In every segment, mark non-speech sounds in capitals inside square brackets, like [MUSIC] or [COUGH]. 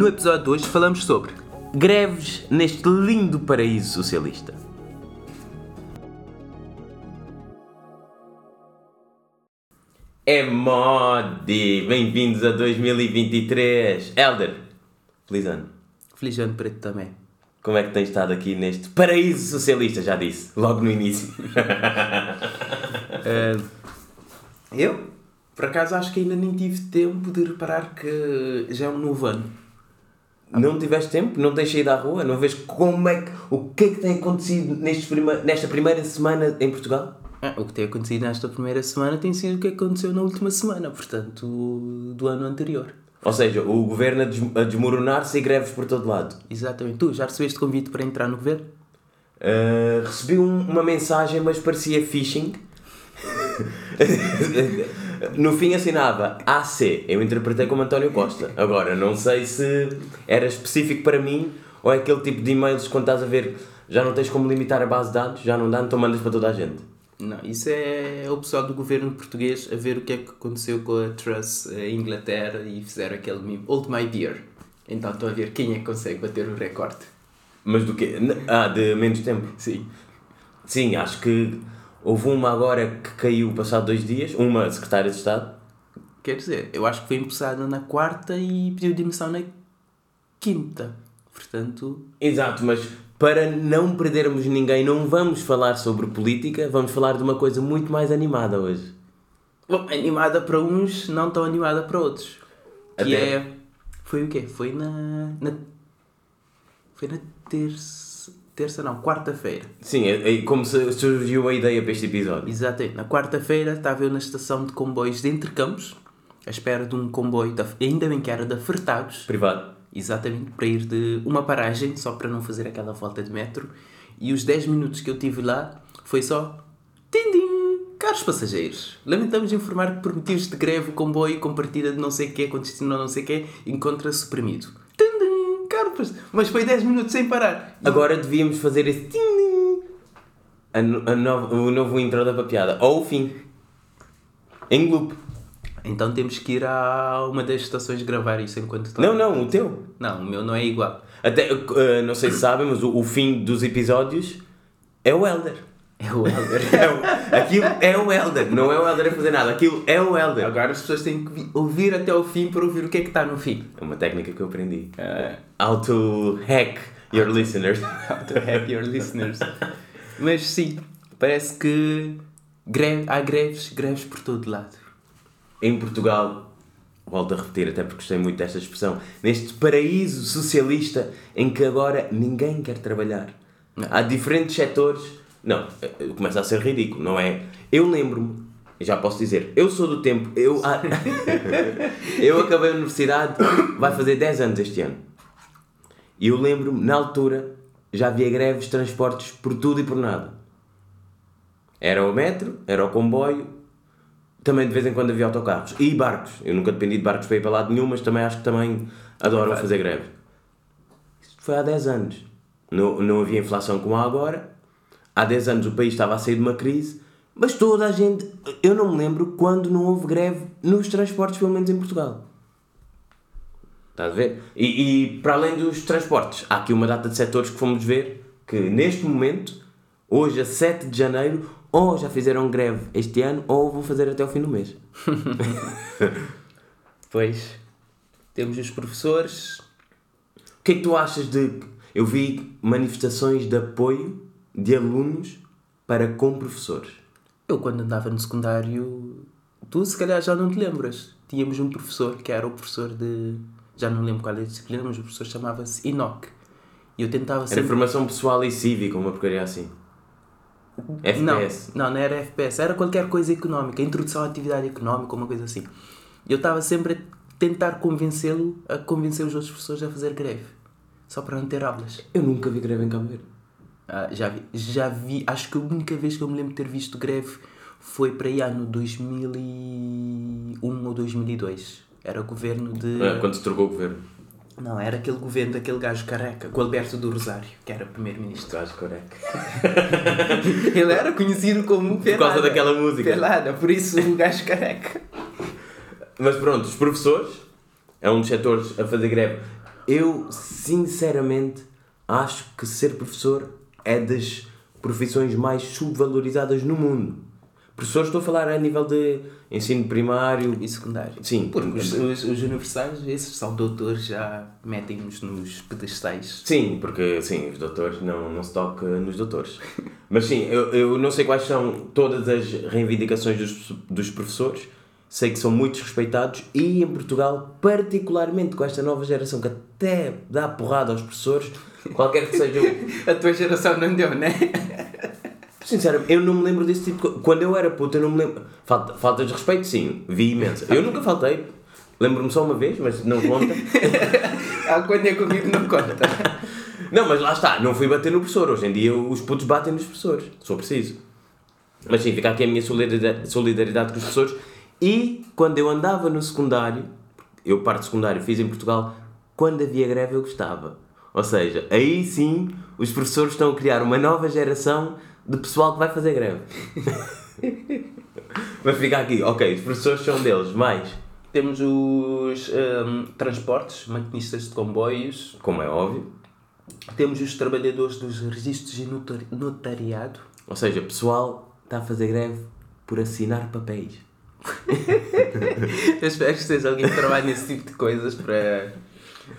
No episódio de hoje falamos sobre greves neste lindo paraíso socialista. É modi! Bem-vindos a 2023! Elder, feliz ano. Feliz ano para ti também. Como é que tens estado aqui neste paraíso socialista? Já disse, logo no início. Uh, [LAUGHS] eu, por acaso, acho que ainda nem tive tempo de reparar que já é um novo ano. Não tiveste tempo? Não tens saído à rua? Não vês como é que, o que é que tem acontecido prima, nesta primeira semana em Portugal? Ah, o que tem acontecido nesta primeira semana tem sido o que aconteceu na última semana, portanto, do ano anterior. Ou seja, o governo a desmoronar-se e greves por todo lado. Exatamente. Tu já recebeste convite para entrar no governo? Uh, recebi um, uma mensagem, mas parecia phishing. [LAUGHS] no fim assinava AC. Eu interpretei como António Costa. Agora, não sei se era específico para mim ou é aquele tipo de e-mails quando estás a ver já não tens como limitar a base de dados, já não dá, então mandas para toda a gente. Não, isso é o pessoal do governo português a ver o que é que aconteceu com a Truss em Inglaterra e fizeram aquele meme Old My Beer. Então estão a ver quem é que consegue bater o recorde. Mas do quê? Ah, de menos tempo? Sim. Sim, acho que houve uma agora que caiu passado dois dias, uma secretária de Estado. Quer dizer, eu acho que foi empossada na quarta e pediu demissão na quinta. Portanto. Exato, mas para não perdermos ninguém, não vamos falar sobre política, vamos falar de uma coisa muito mais animada hoje. Bom, animada para uns, não tão animada para outros. Que Até... é. Foi o quê? Foi na. na foi na terça. Terça não, quarta-feira. Sim, é, é como surgiu a ideia para este episódio. Exatamente. Na quarta-feira estava eu na estação de comboios de Entrecampos, à espera de um comboio, da, ainda bem que era da Fertados. Privado. Exatamente, para ir de uma paragem, só para não fazer aquela volta de metro. E os 10 minutos que eu tive lá foi só. Tindim! Caros passageiros, lamentamos informar que por motivos de greve o comboio com partida de não sei o quê, com destino a não sei o quê, encontra-se suprimido. Mas foi 10 minutos sem parar. Agora devíamos fazer esse! A, a novo, o novo intro da papiada. Ou o fim. Em loop. Então temos que ir a uma das estações gravar isso enquanto Não, não, o teu. Não, o meu não é igual. Até, uh, não sei se sabem, mas o, o, fim dos episódios é o Elder. É o Elder. [LAUGHS] é o, aquilo é o Elder, não é o Elder a fazer nada, aquilo é o Elder. Agora as pessoas têm que ouvir até o fim para ouvir o que é que está no fim. É uma técnica que eu aprendi. Uh, how to hack your listeners. [LAUGHS] how to hack your listeners. Mas sim, parece que greve, há greves, greves por todo lado em Portugal, volto a repetir, até porque gostei muito desta expressão, neste paraíso socialista em que agora ninguém quer trabalhar. Não. Há diferentes setores. Não, eh, começa a ser ridículo, não é? Eu lembro-me, já posso dizer, eu sou do tempo, eu, [LAUGHS] eu acabei a universidade, vai fazer 10 anos este ano. E eu lembro-me, na altura, já havia greves de transportes por tudo e por nada. Era o metro, era o comboio, também de vez em quando havia autocarros e barcos. Eu nunca dependi de barcos para ir para lado nenhum, mas também acho que também adoram fazer greve. Isto foi há 10 anos. Não, não havia inflação como há agora. Há 10 anos o país estava a sair de uma crise, mas toda a gente. Eu não me lembro quando não houve greve nos transportes, pelo menos em Portugal. Estás a ver? E, e para além dos transportes, há aqui uma data de setores que fomos ver que neste momento, hoje a 7 de janeiro, ou já fizeram greve este ano ou vão fazer até o fim do mês. [LAUGHS] pois, temos os professores. O que é que tu achas de. Eu vi manifestações de apoio de alunos para com professores. Eu, quando andava no secundário, tu se calhar já não te lembras. Tínhamos um professor que era o professor de. Já não lembro qual é a disciplina, mas o professor chamava-se Enoch. E eu tentava sempre. Era formação pessoal e cívica, uma porcaria assim. FPS? Não, não, não era FPS, era qualquer coisa económica, introdução à atividade económica, uma coisa assim. Eu estava sempre a tentar convencê-lo, a convencer os outros professores a fazer greve, só para não ter aulas. Eu nunca vi greve em Cabo Verde. Ah, já vi, já vi, acho que a única vez que eu me lembro de ter visto greve foi para aí ano 2001 ou 2002. Era o governo de. Ah, quando se trocou o governo. Não, era aquele governo daquele gajo careca, com o Alberto do Rosário, que era primeiro-ministro. Gajo careca. [LAUGHS] Ele era conhecido como Pelada. Por causa daquela música. Pelada, por isso o gajo careca. Mas pronto, os professores é um dos setores a fazer greve. eu sinceramente acho que ser professor é das profissões mais subvalorizadas no mundo. Professores, estou a falar a nível de ensino primário e secundário. Sim, porque os, os, os universitários, esses são doutores, já metem-nos nos pedestais. Sim, porque sim, os doutores não, não se toca nos doutores. [LAUGHS] Mas sim, eu, eu não sei quais são todas as reivindicações dos, dos professores, sei que são muito respeitados e em Portugal, particularmente com esta nova geração que até dá porrada aos professores, qualquer que seja. [LAUGHS] a tua geração não deu, né? Sinceramente, eu não me lembro desse tipo de coisa. Quando eu era puta, eu não me lembro. Falta, falta de respeito, sim, vi imensa. Eu nunca faltei. Lembro-me só uma vez, mas não conta. [LAUGHS] ah, quando é comigo não conta. não, mas lá está, não fui bater no professor. Hoje em dia os putos batem nos professores, sou preciso. Mas sim, fica aqui a minha solidariedade com os professores. E quando eu andava no secundário, eu parte secundário fiz em Portugal, quando havia greve eu gostava. Ou seja, aí sim os professores estão a criar uma nova geração de pessoal que vai fazer greve. [LAUGHS] Mas fica aqui, ok, os professores são deles, mais. Temos os um, transportes, maquinistas de comboios. Como é óbvio. Temos os trabalhadores dos registros e notariado. Ou seja, pessoal está a fazer greve por assinar papéis. [LAUGHS] Eu espero que esteja alguém que trabalhe nesse tipo de coisas para.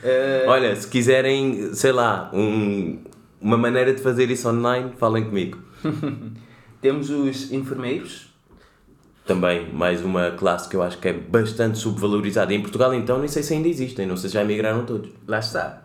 Uh... Olha, se quiserem, sei lá, um, uma maneira de fazer isso online, falem comigo. [LAUGHS] Temos os enfermeiros. Também, mais uma classe que eu acho que é bastante subvalorizada. Em Portugal, então, nem sei se ainda existem, não sei se já migraram todos. Lá está.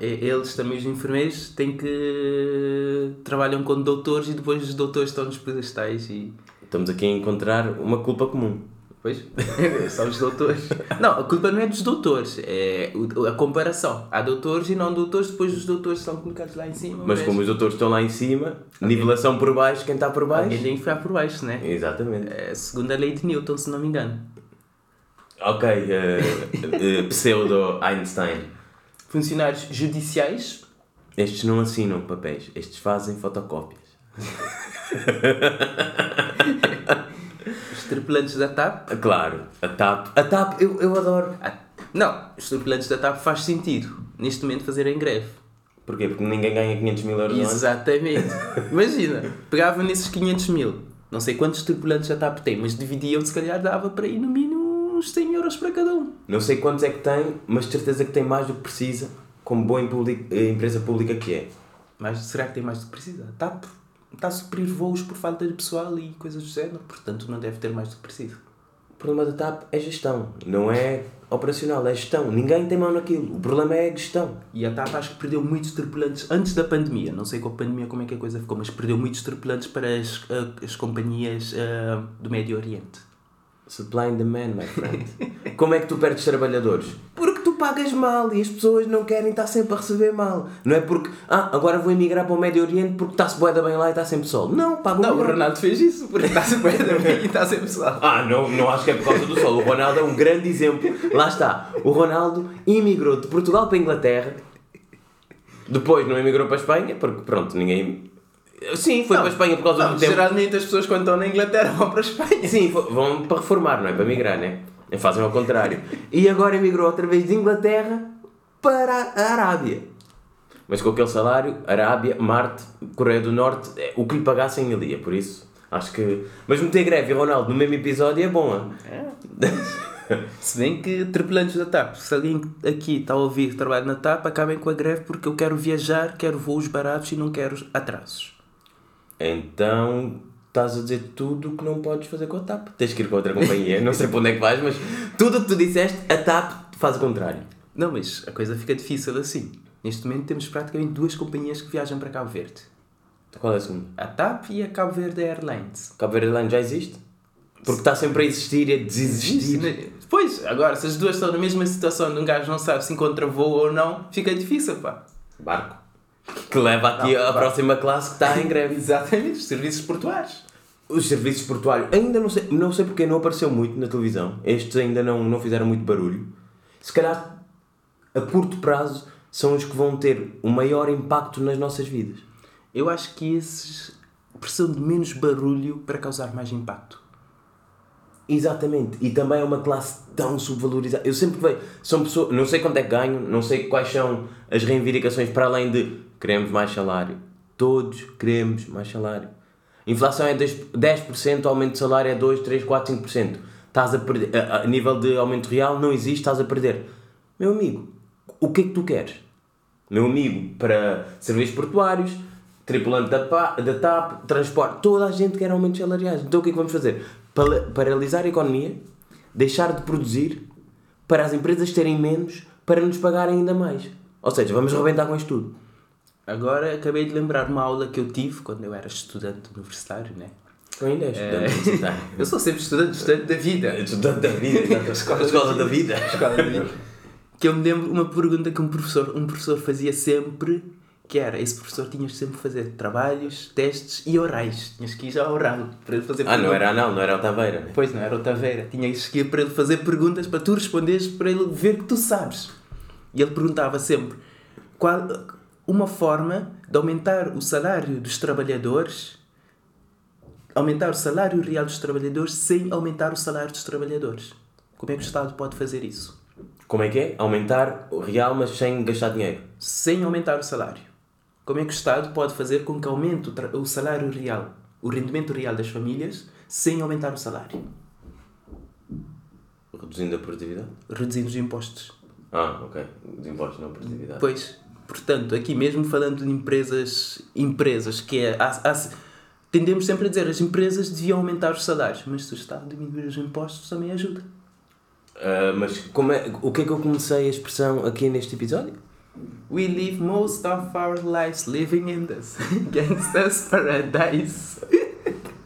Eles também, os enfermeiros, têm que. trabalham com doutores e depois os doutores estão nos pedestais e. Estamos aqui a encontrar uma culpa comum. Pois, [LAUGHS] são os doutores. Não, a culpa não é dos doutores, é a comparação. Há doutores e não doutores, depois os doutores são colocados lá em cima. Mas, mas... como os doutores estão lá em cima, okay. nivelação por baixo, quem está por baixo. Alguém tem que ficar por baixo, né? Exatamente. É a segunda lei de Newton, se não me engano. Ok, uh, uh, pseudo-Einstein. Funcionários judiciais. Estes não assinam papéis, estes fazem fotocópias. [LAUGHS] tripulantes da TAP. Claro, a TAP. A TAP, eu, eu adoro. Não, os tripulantes da TAP faz sentido neste momento fazerem greve. Porquê? Porque ninguém ganha 500 mil euros Exatamente. [LAUGHS] Imagina, pegavam nesses 500 mil, não sei quantos tripulantes da TAP tem, mas dividiam, se calhar dava para ir no mínimo uns 100 euros para cada um. Não sei quantos é que tem, mas certeza que tem mais do que precisa, como boa empresa pública que é. Mas será que tem mais do que precisa? A TAP está a suprir voos por falta de pessoal e coisas do género, portanto não deve ter mais do que preciso. O problema da TAP é gestão, não é operacional, é gestão. Ninguém tem mão naquilo, o problema é gestão. E a TAP acho que perdeu muitos tripulantes antes da pandemia, não sei com a pandemia como é que a coisa ficou, mas perdeu muitos tripulantes para as, as companhias uh, do Médio Oriente. Supply and demand, my friend. como é que tu perdes trabalhadores? Porque tu pagas mal e as pessoas não querem estar sempre a receber mal. Não é porque, ah, agora vou emigrar para o Médio Oriente porque está-se boeda bem lá e está sempre sol. Não, pago Não, o Ronaldo fez isso porque está-se boeda bem e está sempre sol. Ah, não, não acho que é por causa do sol. O Ronaldo é um grande exemplo. Lá está. O Ronaldo emigrou de Portugal para a Inglaterra. Depois não emigrou para a Espanha porque, pronto, ninguém Sim, foi não, para a Espanha por causa não, do tempo. Geralmente as pessoas quando estão na Inglaterra vão para a Espanha. Sim, vão para reformar, não é? Para migrar, né? Fazem ao contrário. E agora emigrou outra vez de Inglaterra para a Arábia. Mas com aquele salário, Arábia, Marte, Coreia do Norte, é o que lhe pagassem ele ia, por isso. Acho que. Mas meter greve e Ronaldo no mesmo episódio é bom, é? Se bem que tripulantes da TAP, se alguém aqui está a ouvir trabalho na TAP, acabem com a greve porque eu quero viajar, quero voos baratos e não quero atrasos. Então estás a dizer tudo o que não podes fazer com a TAP. Tens que ir com outra companhia, não sei para onde é que vais, mas tudo o que tu disseste, a TAP faz o contrário. Não, mas a coisa fica difícil assim. Neste momento temos praticamente duas companhias que viajam para Cabo Verde. Qual é a segunda? A TAP e a Cabo Verde Airlines. Cabo Verde Airlines já existe? Porque está sempre a existir e a desistir. Pois, agora, se as duas estão na mesma situação de um gajo não sabe se encontra voo ou não, fica difícil, pá. Barco. Que leva aqui barco. próxima classe que está em greve. [LAUGHS] Exatamente, os serviços portuários. Os serviços portuários, ainda não sei, não sei porque não apareceu muito na televisão. Estes ainda não, não fizeram muito barulho. Se calhar, a curto prazo, são os que vão ter o maior impacto nas nossas vidas. Eu acho que esses precisam de menos barulho para causar mais impacto. Exatamente. E também é uma classe tão subvalorizada. Eu sempre vejo. São pessoas. Não sei quanto é que ganho, não sei quais são as reivindicações para além de queremos mais salário. Todos queremos mais salário. Inflação é 10%, 10% aumento de salário é 2, 3, 4, 5%. Estás a perder. A, a nível de aumento real não existe, estás a perder. Meu amigo, o que é que tu queres? Meu amigo, para serviços portuários, tripulante da, da TAP, transporte, toda a gente quer aumentos salariais. Então o que é que vamos fazer? Paralisar a economia, deixar de produzir, para as empresas terem menos, para nos pagarem ainda mais. Ou seja, vamos arrebentar com isto tudo. Agora acabei de lembrar uma aula que eu tive quando eu era estudante universitário, né? Tu ainda és estudante é... universitário. [LAUGHS] eu sou sempre estudante, estudante da vida. Estudante da vida, escola, escola da vida. Escola da vida. que eu me lembro uma pergunta que um professor, um professor fazia sempre, que era, esse professor tinhas sempre que fazer trabalhos, testes e orais. Tinhas que ir já oral para ele fazer Ah, não era anal, não era o Taveira. Né? Pois, não era o Taveira. Tinhas que ir para ele fazer perguntas para tu responderes, para ele ver que tu sabes. E ele perguntava sempre qual uma forma de aumentar o salário dos trabalhadores aumentar o salário real dos trabalhadores sem aumentar o salário dos trabalhadores. Como é que o Estado pode fazer isso? Como é que é? Aumentar o real, mas sem gastar dinheiro? Sem aumentar o salário. Como é que o Estado pode fazer com que aumente o, salário real, o rendimento real das famílias, sem aumentar o salário? Reduzindo a produtividade? Reduzindo os impostos. Ah, ok. Os impostos, não a produtividade. Pois. Portanto, aqui mesmo falando de empresas, empresas que é... Há, há, tendemos sempre a dizer as empresas deviam aumentar os salários, mas se o Estado diminuir os impostos também ajuda. Uh, mas como é, o que é que eu comecei a expressão aqui neste episódio? We live most of our lives living in this [LAUGHS] gangster's paradise.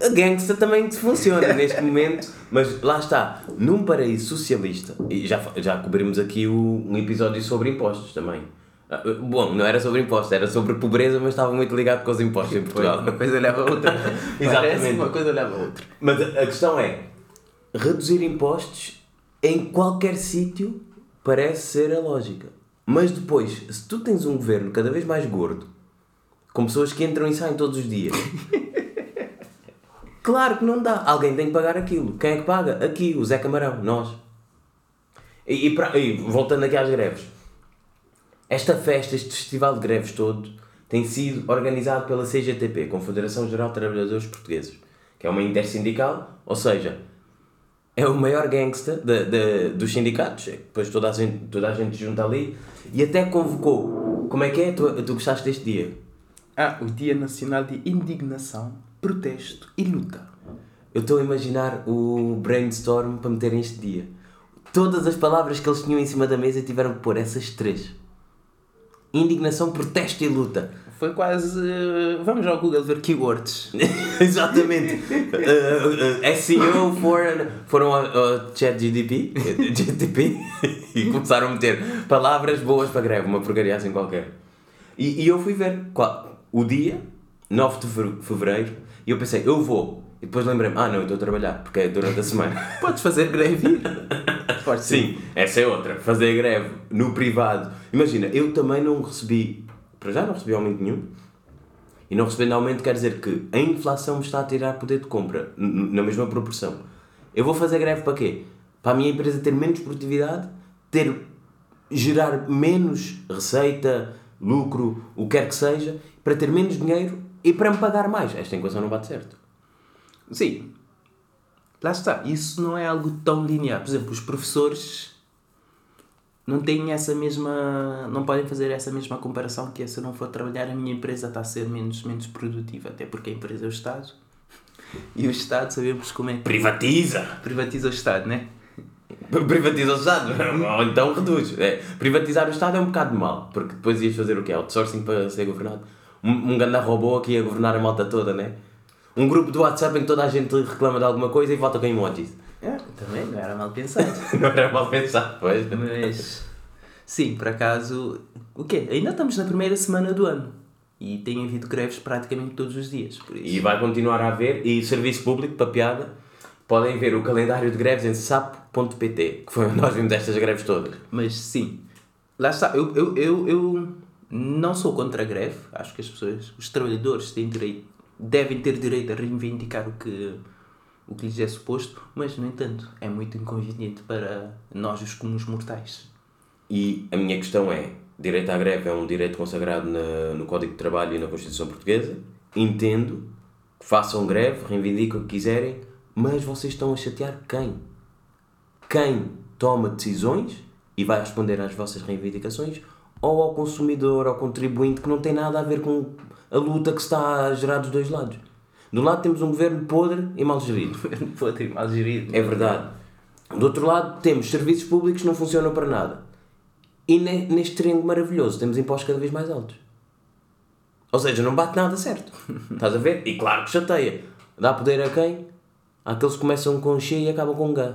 A gangsta também funciona neste momento, mas lá está, num paraíso socialista, e já, já cobrimos aqui o, um episódio sobre impostos também. Ah, bom, não era sobre impostos, era sobre pobreza, mas estava muito ligado com os impostos em Portugal. Uma coisa leva a outra. [LAUGHS] Exatamente. Uma coisa leva a outra. Mas a questão é, reduzir impostos em qualquer sítio parece ser a lógica. Mas depois, se tu tens um governo cada vez mais gordo, com pessoas que entram e saem todos os dias, [LAUGHS] claro que não dá. Alguém tem que pagar aquilo. Quem é que paga? Aqui, o Zé Camarão, nós. E, e, pra, e voltando aqui às greves, esta festa, este festival de greves todo, tem sido organizado pela CGTP, Confederação Geral de Trabalhadores Portugueses, que é uma intersindical, ou seja, é o maior gangster de, de, dos sindicatos. É depois toda a, gente, toda a gente junta ali e até convocou. Como é que é? Tu, tu gostaste deste dia? Ah, o Dia Nacional de Indignação, Protesto e Luta. Eu estou a imaginar o brainstorm para meter este dia. Todas as palavras que eles tinham em cima da mesa tiveram que pôr essas três: indignação, protesto e luta. Foi quase. Uh, vamos ao Google ver keywords. [LAUGHS] Exatamente. uh, uh, SEO for, foram ao, ao ChatGDP GDP, [LAUGHS] [LAUGHS] e começaram a meter palavras boas para greve, uma porcaria assim qualquer. E, e eu fui ver qual, o dia, 9 de fevereiro, e eu pensei, eu vou. E depois lembrei-me, ah não, eu estou a trabalhar, porque é durante a semana. [LAUGHS] Podes fazer greve Sim, essa é outra. Fazer greve no privado. Imagina, eu também não recebi para já não recebi aumento nenhum. E não recebendo aumento quer dizer que a inflação me está a tirar poder de compra, na mesma proporção. Eu vou fazer greve para quê? Para a minha empresa ter menos produtividade, ter, gerar menos receita, lucro, o que quer que seja, para ter menos dinheiro e para me pagar mais. Esta equação não bate certo. Sim. Lá está. Isso não é algo tão linear. Por exemplo, os professores não têm essa mesma. não podem fazer essa mesma comparação que é se eu não for trabalhar a minha empresa está a ser menos, menos produtiva, até porque a empresa é o Estado e o Estado sabemos como é que. Privatiza! Privatiza o Estado, né? [LAUGHS] Privatiza o Estado, ou então reduz. É, privatizar o Estado é um bocado mal, porque depois ias fazer o quê? Outsourcing para ser governado. Um, um ganda robô aqui a governar a malta toda, né? Um grupo do WhatsApp em que toda a gente reclama de alguma coisa e vota com emojis. É, também não era mal pensado. [LAUGHS] não era mal pensado, pois. Mas, sim, por acaso, o quê? Ainda estamos na primeira semana do ano. E tem havido greves praticamente todos os dias. E vai continuar a haver. E serviço público, para piada, podem ver o calendário de greves em sapo.pt, que foi onde nós vimos estas greves todas. Mas sim, lá está. Eu, eu, eu, eu não sou contra a greve. Acho que as pessoas, os trabalhadores, têm direito, devem ter direito a reivindicar o que o que lhes é suposto, mas, no entanto, é muito inconveniente para nós, os comuns mortais. E a minha questão é: direito à greve é um direito consagrado na, no Código de Trabalho e na Constituição Portuguesa. Entendo que façam greve, reivindiquem o que quiserem, mas vocês estão a chatear quem? Quem toma decisões e vai responder às vossas reivindicações ou ao consumidor, ao contribuinte que não tem nada a ver com a luta que está a gerar dos dois lados. De um lado temos um governo podre e mal gerido. [LAUGHS] podre e mal gerido. É verdade. Do outro lado temos serviços públicos que não funcionam para nada. E neste triângulo maravilhoso temos impostos cada vez mais altos. Ou seja, não bate nada certo. [LAUGHS] Estás a ver? E claro que chateia. Dá poder a quem? Aqueles que começam com X e acabam com G.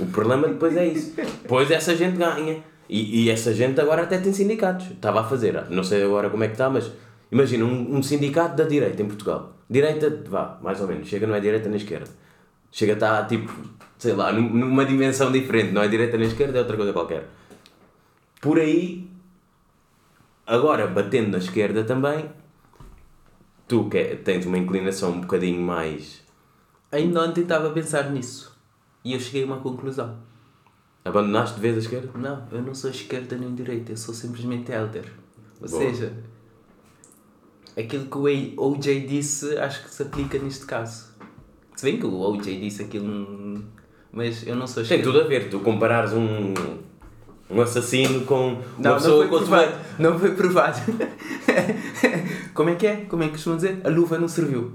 O problema depois é isso. Depois essa gente ganha. E, e essa gente agora até tem sindicatos. Estava a fazer, não sei agora como é que está, mas imagina um, um sindicato da direita em Portugal. Direita, vá, mais ou menos. Chega não é direita nem esquerda. Chega a estar tipo, sei lá, numa dimensão diferente. Não é direita nem esquerda, é outra coisa qualquer. Por aí, agora batendo na esquerda também, tu que é, tens uma inclinação um bocadinho mais. Ainda ontem estava a pensar nisso. E eu cheguei a uma conclusão. Abandonaste de vez a esquerda? Não, eu não sou esquerda nem direita, eu sou simplesmente elder. Ou Boa. seja, aquilo que o OJ disse acho que se aplica neste caso. Se bem que o OJ disse aquilo. Mas eu não sou esquerda. Tem tudo a ver, tu comparares um. Um assassino com uma não, pessoa [LAUGHS] não foi provado. Não foi provado. Como é que é? Como é que costumam dizer? A luva não serviu.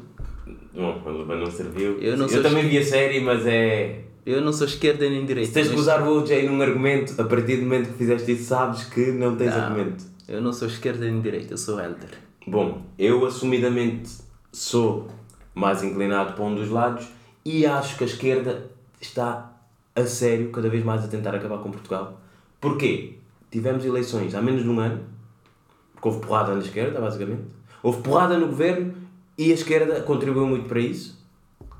Bom, a luva não serviu. Eu, não eu também vi a série, mas é eu não sou esquerda nem direita. Se tens que usar o OJ num argumento, a partir do momento que fizeste isso, sabes que não tens não, argumento. Eu não sou esquerda nem direita, eu sou elder. Bom, eu assumidamente sou mais inclinado para um dos lados e acho que a esquerda está a sério cada vez mais a tentar acabar com Portugal. Porquê? Tivemos eleições há menos de um ano, porque houve porrada na esquerda, basicamente. Houve porrada no governo e a esquerda contribuiu muito para isso.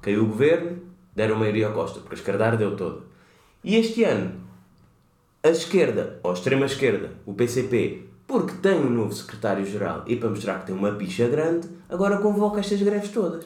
Caiu o governo, deram maioria ao Costa, porque a esquerda deu toda. E este ano, a esquerda, ou a extrema-esquerda, o PCP, porque tem um novo secretário-geral e para mostrar que tem uma picha grande, agora convoca estas greves todas.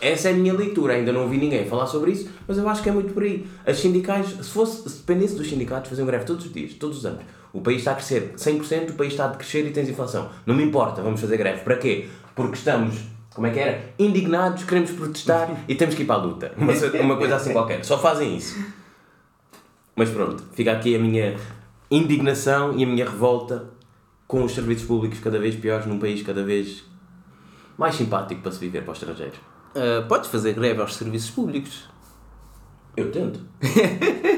Essa é a minha leitura, ainda não ouvi ninguém falar sobre isso, mas eu acho que é muito por aí. As sindicais, se, fosse, se dependesse dos sindicatos, faziam greve todos os dias, todos os anos. O país está a crescer 100%, o país está a crescer e tens inflação. Não me importa, vamos fazer greve. Para quê? Porque estamos como é que era? Indignados, queremos protestar e temos que ir para a luta. Uma, uma coisa assim qualquer. Só fazem isso. Mas pronto, fica aqui a minha indignação e a minha revolta com os serviços públicos cada vez piores num país cada vez mais simpático para se viver para os estrangeiros. Uh, podes fazer greve aos serviços públicos. Eu tento.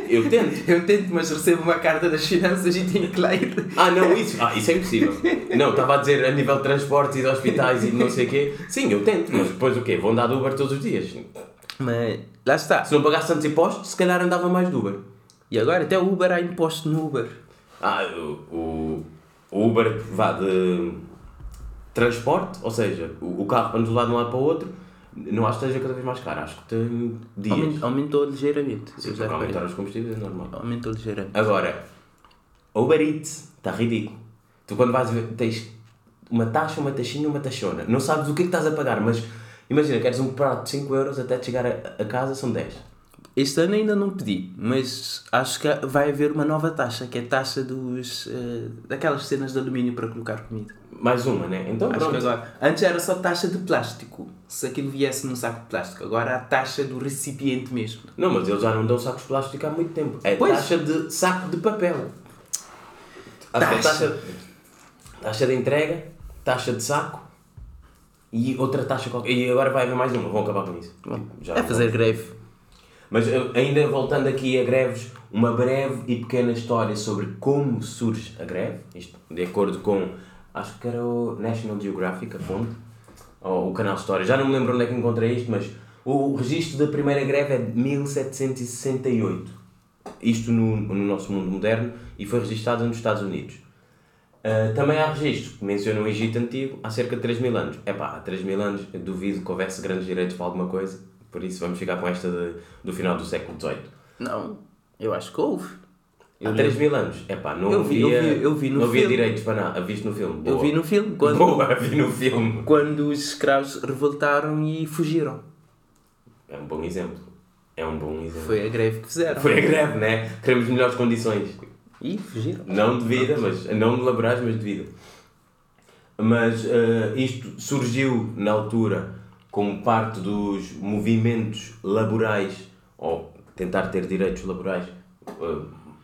Eu tento. [LAUGHS] Eu tento, mas recebo uma carta das finanças e tenho que ler. Ah, não, isso, ah, isso é impossível. Não, estava a dizer a nível de transportes e de hospitais e de não sei o quê. Sim, eu tento, mas depois o quê? Vão dar Uber todos os dias. Mas lá está. Se não pagasse tantos impostos, se calhar andava mais de Uber. E agora até o Uber há imposto no Uber. Ah, o, o Uber vá de transporte, ou seja, o, o carro para nos levar de um lado para o outro não acho que esteja cada vez mais caro, acho que tem dias. Aumentou, aumentou ligeiramente. Sim, porque aumentar os combustíveis é normal. Aumentou ligeiramente. Agora, Uber Eats está ridículo. Tu quando vais ver, tens uma taxa, uma taxinha, uma taxona. Não sabes o que é que estás a pagar, mas imagina, queres um prato de 5 euros até chegar a, a casa são 10. Este ano ainda não pedi, mas acho que vai haver uma nova taxa, que é a taxa dos, uh, daquelas cenas de alumínio para colocar comida. Mais uma, né? Então acho pronto. agora. Antes era só taxa de plástico, se aquilo viesse num saco de plástico. Agora a taxa do recipiente mesmo. Não, mas eles já não dão sacos de plástico há muito tempo. É pois. taxa de saco de papel. Taxa. taxa. Taxa de entrega, taxa de saco e outra taxa qualquer. E agora vai haver mais uma, vão acabar com isso. Já é fazer greve. Mas ainda voltando aqui a greves, uma breve e pequena história sobre como surge a greve, isto de acordo com, acho que era o National Geographic, a fonte, ou o canal História, já não me lembro onde é que encontrei isto, mas o registro da primeira greve é de 1768, isto no, no nosso mundo moderno, e foi registado nos Estados Unidos. Uh, também há registro que menciona o Egito Antigo há cerca de 3 mil anos. É pá, há 3 mil anos duvido que houvesse grandes direitos para alguma coisa por isso vamos ficar com esta de, do final do século XVIII. Não, eu acho que houve. Eu Há 3 mil anos. É pá, não eu vi, havia, eu vi, eu vi no não havia direitos para nada. Viste no filme? Boa. Eu vi no filme. Quando, Boa, [LAUGHS] vi no filme. Quando os escravos revoltaram e fugiram. É um bom exemplo. É um bom exemplo. Foi a greve que fizeram. Foi a greve, né? Queremos melhores condições. E fugiram. Não de vida, mas não de laborais, mas de vida. Mas eh, isto surgiu na altura como parte dos movimentos laborais, ou tentar ter direitos laborais eh,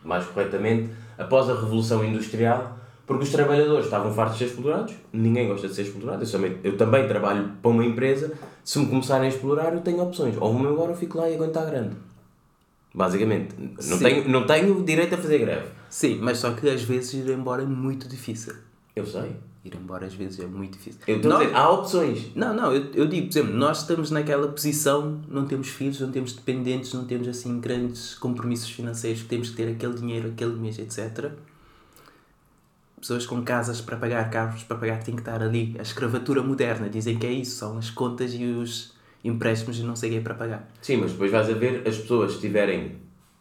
mais corretamente, após a Revolução Industrial, porque os trabalhadores estavam fartos de ser explorados, ninguém gosta de ser explorado, eu também, eu também trabalho para uma empresa, se me começarem a explorar eu tenho opções, ou vou-me embora ou fico lá e aguentar grande. Basicamente, não Sim. tenho, não tenho direito a fazer greve. Sim, mas só que às vezes ir embora é muito difícil. Eu sei. Ir embora às vezes é muito difícil. Eu estou a Nós- dizer, há opções. Não, não, eu, eu digo, por exemplo, nós estamos naquela posição, não temos filhos, não temos dependentes, não temos assim grandes compromissos financeiros, temos que ter aquele dinheiro aquele mês, etc. Pessoas com casas para pagar, carros para pagar, têm que estar ali. A escravatura moderna, dizem que é isso, são as contas e os empréstimos e não sei o que é para pagar. Sim, mas depois vais a ver, as pessoas que tiverem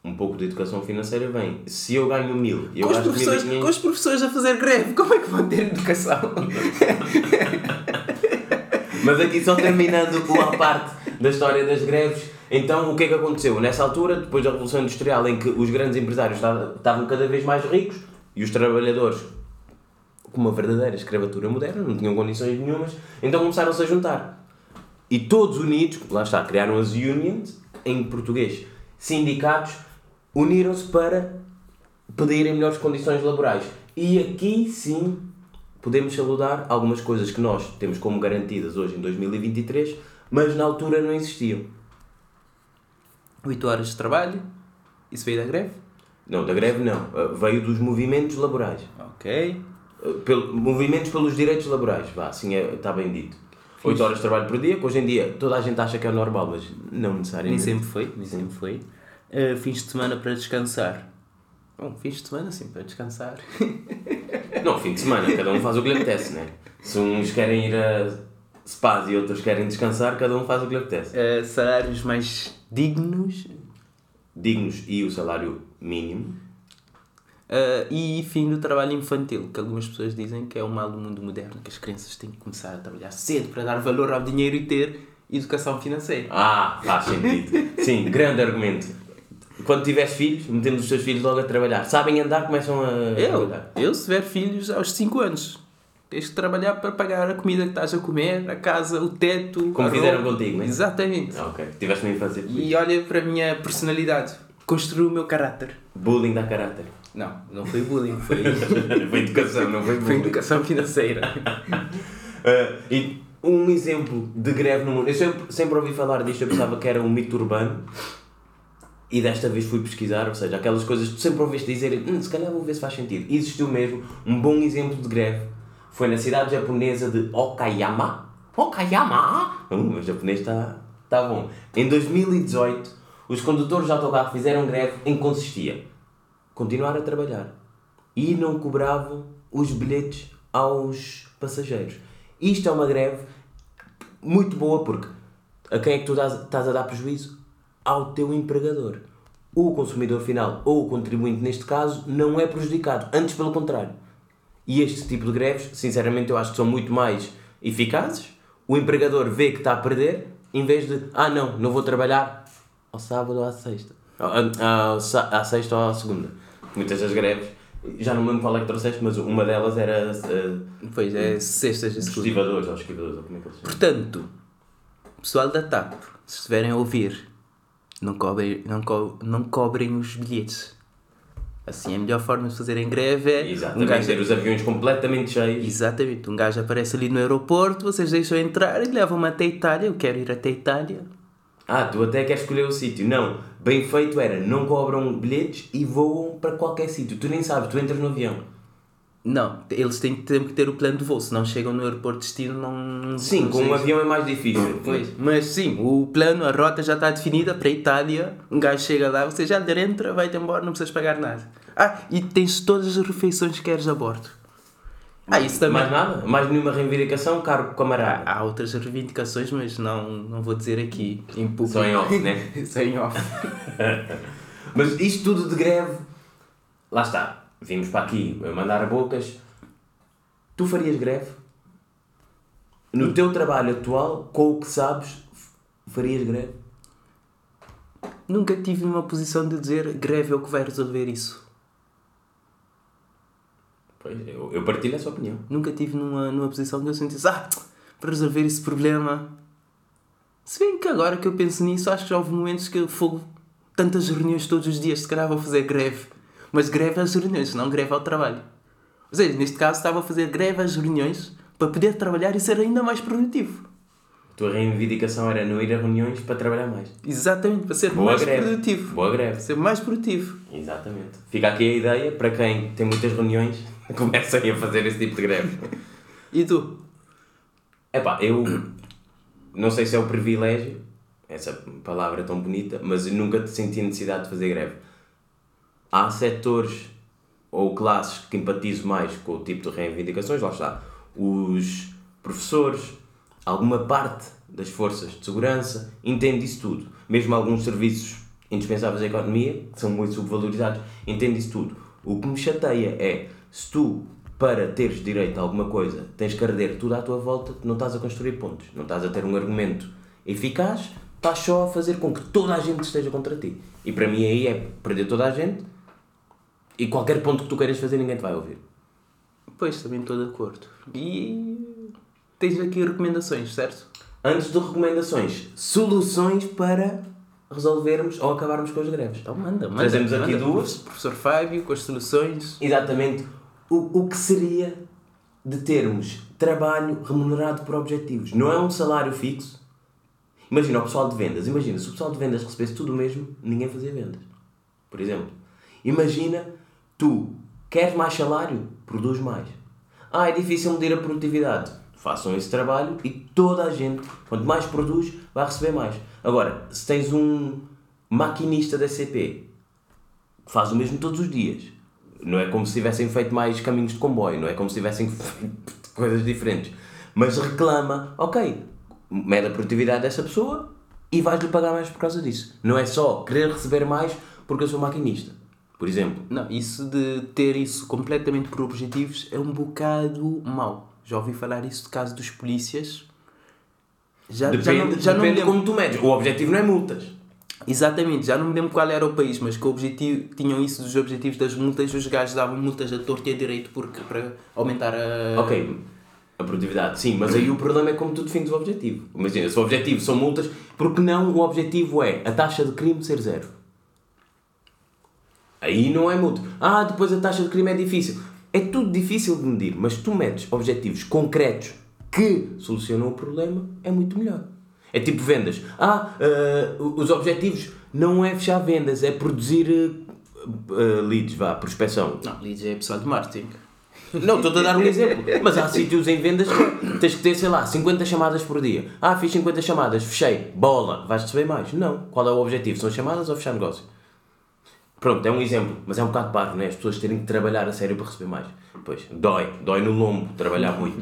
um pouco de educação financeira, bem, se eu ganho mil e eu gasto mil e com os professores a fazer greve, como é que vão ter educação? Mas aqui só terminando com a parte da história das greves, então o que é que aconteceu? Nessa altura, depois da Revolução Industrial, em que os grandes empresários estavam estavam cada vez mais ricos e os trabalhadores, com uma verdadeira escravatura moderna, não tinham condições nenhumas, então começaram-se a juntar. E todos unidos, lá está, criaram as unions, em português, sindicatos, uniram-se para pedirem melhores condições laborais. E aqui sim podemos saludar algumas coisas que nós temos como garantidas hoje em 2023, mas na altura não existiam. 8 horas de trabalho, isso veio da greve? Não, da greve não. Uh, Veio dos movimentos laborais. Ok. Uh, Pelo, movimentos pelos direitos laborais, vá, assim é, está bem dito. 8 horas de trabalho por dia, que hoje em dia toda a gente acha que é normal, mas não Nem necessariamente. sempre foi, nem sempre foi. Uh, fins de semana para descansar. Bom, fins de semana sim, para descansar. [LAUGHS] Não, fim de semana, cada um faz o que lhe apetece, né? Se uns querem ir a spas e outros querem descansar, cada um faz o que lhe apetece. Uh, salários mais dignos Dignos e o salário mínimo. uh, e fim do trabalho infantil, que algumas pessoas dizem que é o mal do mundo moderno, que as crianças têm que começar a trabalhar cedo para dar valor ao dinheiro e ter educação financeira. Ah, faz sentido. Sim, grande argumento. Quando tiveres filhos, metendo os teus filhos logo a trabalhar. Sabem andar, começam a Eu, trabalhar. eu se tiver filhos aos 5 anos, tens que trabalhar para pagar a comida que estás a comer, a casa, o teto. Como fizeram roupa. contigo, não é? Exatamente. Ah, ok. Tiveste uma infância feliz. E olha para a minha personalidade, construiu o meu caráter. Bullying dá caráter. Não, não foi bullying, foi, [LAUGHS] foi educação, não foi [LAUGHS] foi bullying. educação financeira. [LAUGHS] Ah, e um exemplo de greve no mundo. Eu sempre, sempre ouvi falar disto, eu pensava que era um mito urbano. E desta vez fui pesquisar, ou seja, aquelas coisas que tu sempre ouviste dizer, hum, se calhar vou ver se faz sentido. E existiu mesmo um bom exemplo de greve. Foi na cidade japonesa de Okayama. Okayama! Hum, o japonês está tá bom. Em 2018, os condutores de autocarro fizeram greve em que consistia continuar a trabalhar e não cobravam os bilhetes aos passageiros. Isto é uma greve muito boa porque a quem é que tu estás a dar prejuízo? Ao teu empregador. O consumidor final ou o contribuinte, neste caso, não é prejudicado. Antes, pelo contrário. E este tipo de greves, sinceramente, eu acho que são muito mais eficazes. O empregador vê que está a perder, em vez de, ah não, não vou trabalhar ao sábado ou à sexta. À, à, sa- à sexta ou à segunda. Muitas das greves, já não me lembro qual é que trouxeste, mas uma delas era uh, Pois é, sextas estivadores, ou esquivadores, ou como é que eles chamam. Portanto, pessoal da TAP, se estiverem a ouvir, não cobrem, não co não cobrem os bilhetes. Assim, a melhor forma de fazerem greve é. Exatamente, Um gajo, ter os aviões completamente cheios. exatamente, um gajo aparece ali no aeroporto, vocês deixam entrar e levam-me até a Itália. Eu quero ir até a Itália. Ah, tu até queres escolher o sítio. Não, bem feito era, não cobram bilhetes e voam para qualquer sítio. Tu nem sabes, tu entras no avião. Não, eles têm que ter, que ter o plano de voo, se não chegam no aeroporto de destino, não. Sim, não com um avião é mais difícil. Pois, mas sim, o plano, a rota já está definida para a Itália. Um gajo chega lá, você já entra, vai-te embora, não precisas pagar nada. Ah, e tens todas as refeições que queres a bordo. Ah, isso também. Mais nada? Mais nenhuma reivindicação, cargo camarada. Há outras reivindicações, mas não, não vou dizer aqui em público. Só em off, né? [LAUGHS] Só em off. [LAUGHS] Mas isto tudo de greve, lá está. Vimos para aqui a mandar bocas. Tu farias greve? No teu trabalho atual, com o que sabes, farias greve? nunca tive uma posição de dizer greve é o que vai resolver isso. Pois, eu, eu partilho essa opinião. Nunca tive numa, numa posição de eu sentisse, ah, para resolver esse problema. Se bem que agora que eu penso nisso, acho que já houve momentos que eu fogo tantas reuniões todos os dias, se calhar vou fazer greve. Mas greve às reuniões, não greve ao trabalho. Ou seja, neste caso estava a fazer greve às reuniões para poder trabalhar e ser ainda mais produtivo. A tua reivindicação era não ir a reuniões para trabalhar mais. Exatamente, para ser Boa mais greve. produtivo. Boa greve. Para ser mais produtivo. Exatamente. Fica aqui a ideia para quem tem muitas reuniões, [LAUGHS] comecem a fazer esse tipo de greve. E tu? Epá, eu não sei se é o privilégio, essa palavra tão bonita, mas eu nunca senti necessidade de fazer greve. Há setores ou classes que empatizo mais com o tipo de reivindicações, lá está. Os professores, alguma parte das forças de segurança, entende isso tudo. Mesmo alguns serviços indispensáveis à economia, que são muito subvalorizados, entende isso tudo. O que me chateia é, se tu, para teres direito a alguma coisa, tens que arder tudo à tua volta, não estás a construir pontos, não estás a ter um argumento eficaz, estás só a fazer com que toda a gente esteja contra ti. E para mim aí é perder toda a gente e qualquer ponto que tu queiras fazer ninguém te vai ouvir. Pois, também estou de acordo. E tens aqui recomendações, certo? Antes de recomendações, soluções para resolvermos ou acabarmos com as greves. Então manda, manda. Trazemos aqui manda. duas. Professor Fábio, com as soluções. Exatamente o, o que seria de termos trabalho remunerado por objetivos. Não é um salário fixo. Imagina o pessoal de vendas. Imagina, se o pessoal de vendas recebesse tudo o mesmo, ninguém fazia vendas. Por exemplo. Imagina, tu queres mais salário? Produz mais. Ah, é difícil medir a produtividade. Façam esse trabalho e toda a gente, quanto mais produz, vai receber mais. Agora, se tens um maquinista da CP que faz o mesmo todos os dias, não é como se tivessem feito mais caminhos de comboio, não é como se tivessem [LAUGHS] feito coisas diferentes, mas reclama, ok, mede a produtividade dessa pessoa e vais-lhe pagar mais por causa disso. Não é só querer receber mais porque eu sou maquinista, por exemplo. Não, isso de ter isso completamente por objetivos é um bocado mau. Já ouvi falar isso de caso dos polícias. Já, Depende, já não, já não depende lembro. como tu medes. O objetivo não é multas. Exatamente, já não me lembro qual era o país, mas que o objetivo, tinham isso dos objetivos das multas, os gajos davam multas a torto e a direito porque, para aumentar a. Ok, a produtividade, sim, mas aí o problema é como tu defines o objetivo. Imagina, se o objetivo são multas, porque não o objetivo é a taxa de crime ser zero? Aí não é multa. Ah, depois a taxa de crime é difícil. É tudo difícil de medir, mas tu metes objetivos concretos que solucionam o problema, é muito melhor. É tipo vendas. Ah, ah, os objetivos não é fechar vendas, é produzir ah, ah, leads, vá, prospecção. Não, leads é pessoal de marketing. Não, estou a dar um exemplo. Mas há sítios em vendas que tens que ter, sei lá, 50 chamadas por dia. Ah, fiz 50 chamadas, fechei, bola, vais receber mais. Não. Qual é o objetivo? São chamadas ou fechar negócio? Pronto, é um exemplo, mas é um bocado parvo, né? As pessoas terem que trabalhar a sério para receber mais. Pois, dói, dói no lombo trabalhar [LAUGHS] muito.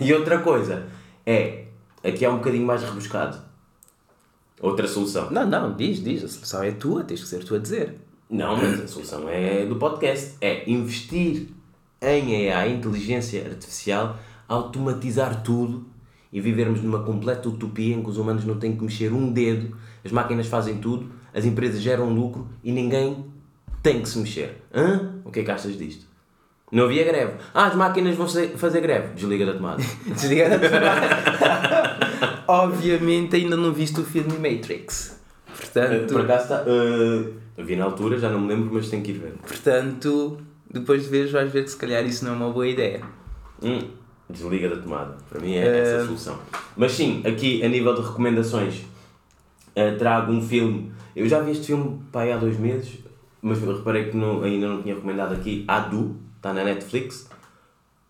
E outra coisa é, aqui é um bocadinho mais rebuscado. Outra solução. Não, não, diz, diz, a solução é tua, tens que ser tu a dizer. Não, mas a solução é do podcast. É investir em AI, inteligência artificial, automatizar tudo e vivermos numa completa utopia em que os humanos não têm que mexer um dedo, as máquinas fazem tudo, as empresas geram lucro e ninguém tem que se mexer. Hã? O que é que achas disto? Não havia greve. Ah, as máquinas vão fazer greve. Desliga da tomada. [LAUGHS] Desligar a [LAUGHS] Obviamente ainda não viste o filme Matrix. Portanto, Por acaso está. Uh, eu vi na altura, já não me lembro, mas tenho que ir ver. portanto, depois de veres vais ver que se calhar isso não é uma boa ideia. Hum, desliga da tomada. Para mim é essa a solução. Mas sim, aqui a nível de recomendações, eh, trago um filme. Eu já vi este filme pá, aí há dois meses, mas reparei que não- ainda não tinha recomendado aqui. Adu, está na Netflix.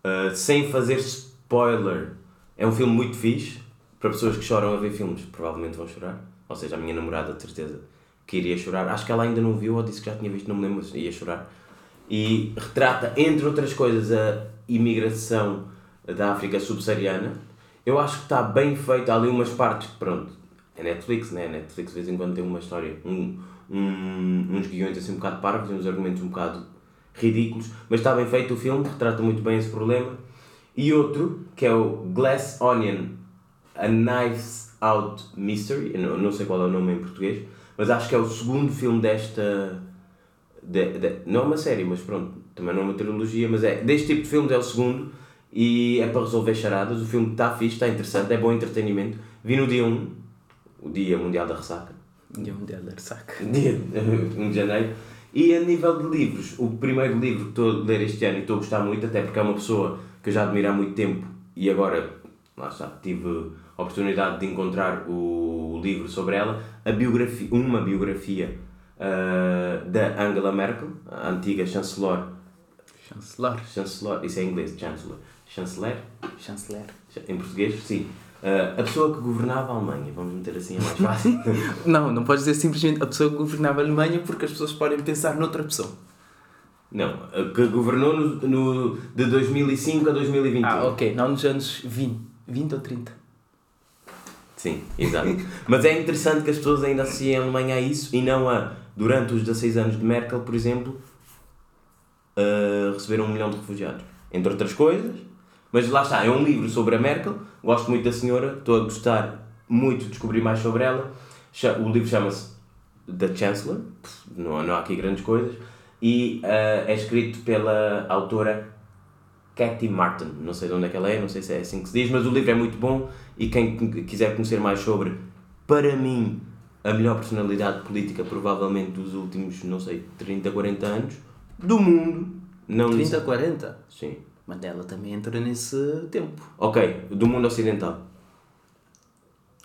Eh, sem fazer spoiler, é um filme muito fixe. Para pessoas que choram a ver filmes, provavelmente vão chorar. Ou seja, a minha namorada, de certeza, que iria chorar. Acho que ela ainda não viu ou disse que já tinha visto, não me lembro, mas ia chorar. E retrata, entre outras coisas, a imigração da África subsaariana. Eu acho que está bem feito. Há ali umas partes pronto, é Netflix, né? Netflix de vez em quando tem uma história, um, um, uns guiões assim um bocado parvos e uns argumentos um bocado ridículos, mas está bem feito o filme, retrata muito bem esse problema. E outro, que é o Glass Onion, A Knife's Out Mystery, eu não, sei qual é o nome em português, mas acho que é o segundo filme desta. De, de- não é uma série, mas pronto, também não é uma trilogia, mas é deste tipo de filmes é o segundo e é para resolver charadas. O filme está fixe, está interessante, é bom entretenimento. Vi no dia 1, o Dia Mundial da Ressaca, Dia Mundial da Ressaca. [LAUGHS] dia 1 de janeiro. E a nível de livros, o primeiro livro que estou a ler este ano e estou a gostar muito, até porque é uma pessoa que eu já admiro há muito tempo e agora, lá está, tive a oportunidade de encontrar o livro sobre ela, a biografia, uma biografia ah, da Angela Merkel, a antiga chanceler, Chanceler. chanceler, isso é em inglês, chancellor, chanceler, Chanceler. em português, sim. Ah, a pessoa que governava a Alemanha, vamos meter assim, é mais [LAUGHS] fácil. Não, não podes dizer simplesmente a pessoa que governava a Alemanha porque as pessoas podem pensar noutra pessoa. Não, a que governou no, no, de 2005 a 2021. Ah, ok. Não nos anos 20. 20 ou 30. Sim, exato. Mas é interessante que as pessoas ainda associem a Alemanha a isso e não a, durante os 16 anos de Merkel, por exemplo, a receber um milhão de refugiados. Entre outras coisas. Mas lá está, é um livro sobre a Merkel. Gosto muito da senhora, estou a gostar muito de descobrir mais sobre ela. O livro chama-se The Chancellor, não, não há aqui grandes coisas. E ah, é escrito pela autora Cathy Martin, não sei de onde é que ela é, não sei se é assim que se diz, mas o livro é muito bom e quem quiser conhecer mais sobre, para mim, a melhor personalidade política provavelmente dos últimos, não sei, 30, 40 anos, do mundo, não 30, 40? Sim. Mandela também entra nesse tempo. Ok, do mundo ocidental.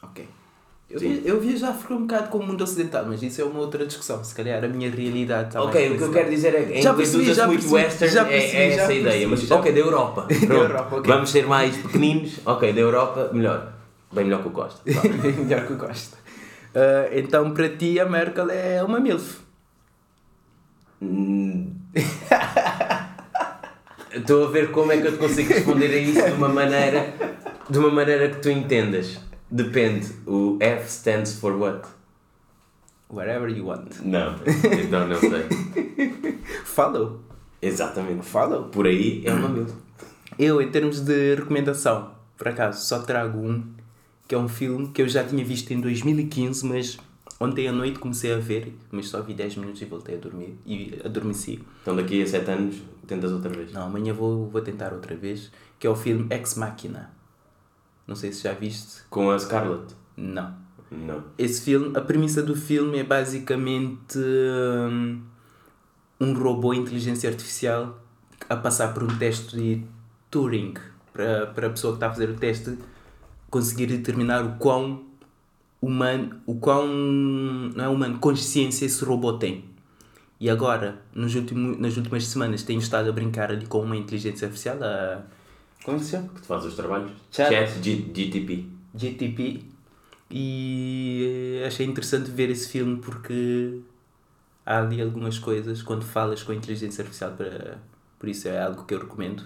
Ok. Eu, Sim. vi, eu viajar um bocado com o mundo ocidental, mas isso é uma outra discussão. Se calhar a minha realidade está ok, o que eu quero dizer é que Já percebi, já muito percebi, western, já é- percebi, é, já essa a ideia, percebi, mas já ok, da Europa. [LAUGHS] Pronto. Europa, ok. Vamos ser mais pequeninos, ok, da Europa, melhor. Bem melhor que o Costa. [LAUGHS] Vá. Melhor que o Costa. Ah, então, para ti, a Merkel é uma MILF. [LAUGHS] Estou a ver como é que eu te consigo responder a isso de uma maneira, de uma maneira que tu entendas. Depende. O F stands for what? Whatever you want. Não, então não sei. Follow. Exatamente. Follow. Por aí é uma mil. Eu, em termos de recomendação, por acaso, só trago um, que é um filme que eu já tinha visto em 2015, mas ontem à noite comecei a ver, mas só vi 10 minutos e voltei a dormir, e adormeci. Então daqui a 7 anos tentas outra vez. Não, amanhã vou, vou tentar outra vez, que é o filme Ex Machina. Não sei se já viste. Com a Scarlett? Não. Não. Esse filme, a premissa do filme é basicamente hum, um robô inteligência artificial a passar por um teste de Turing para, para a pessoa que está a fazer o teste conseguir determinar o quão humano, o quão não é humano, consciência esse robô tem. E agora, nos último, nas últimas semanas, tenho estado a brincar ali com uma inteligência artificial, a. Como se chama? Que te faz os trabalhos? Chat. Chat GTP. GTP e eh, achei interessante ver esse filme porque há ali algumas coisas quando falas com a inteligência artificial para por isso é algo que eu recomendo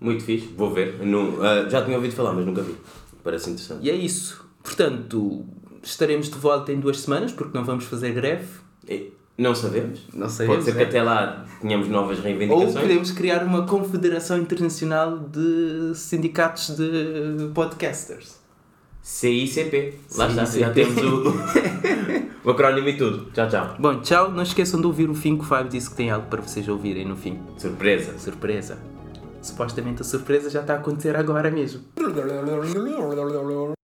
Muito fixe, vou ver. Não, ah, já tinha ouvido falar, mas nunca vi. Parece interessante. e é isso portanto estaremos de volta em duas semanas porque não vamos fazer greve E Não sabemos. Não sabemos, Pode ser que né? até lá tenhamos novas ou reivindicações. podemos criar uma confederação internacional de sindicatos de podcasters CICP. Lá está, já temos o, [LAUGHS] o acrónimo e tudo. Tchau, tchau. bom tchau não esqueçam de ouvir o fim que o Fábio disse que tem algo para vocês ouvirem no fim Surpresa. Surpresa. Supostamente a surpresa já está a acontecer agora mesmo. [LAUGHS]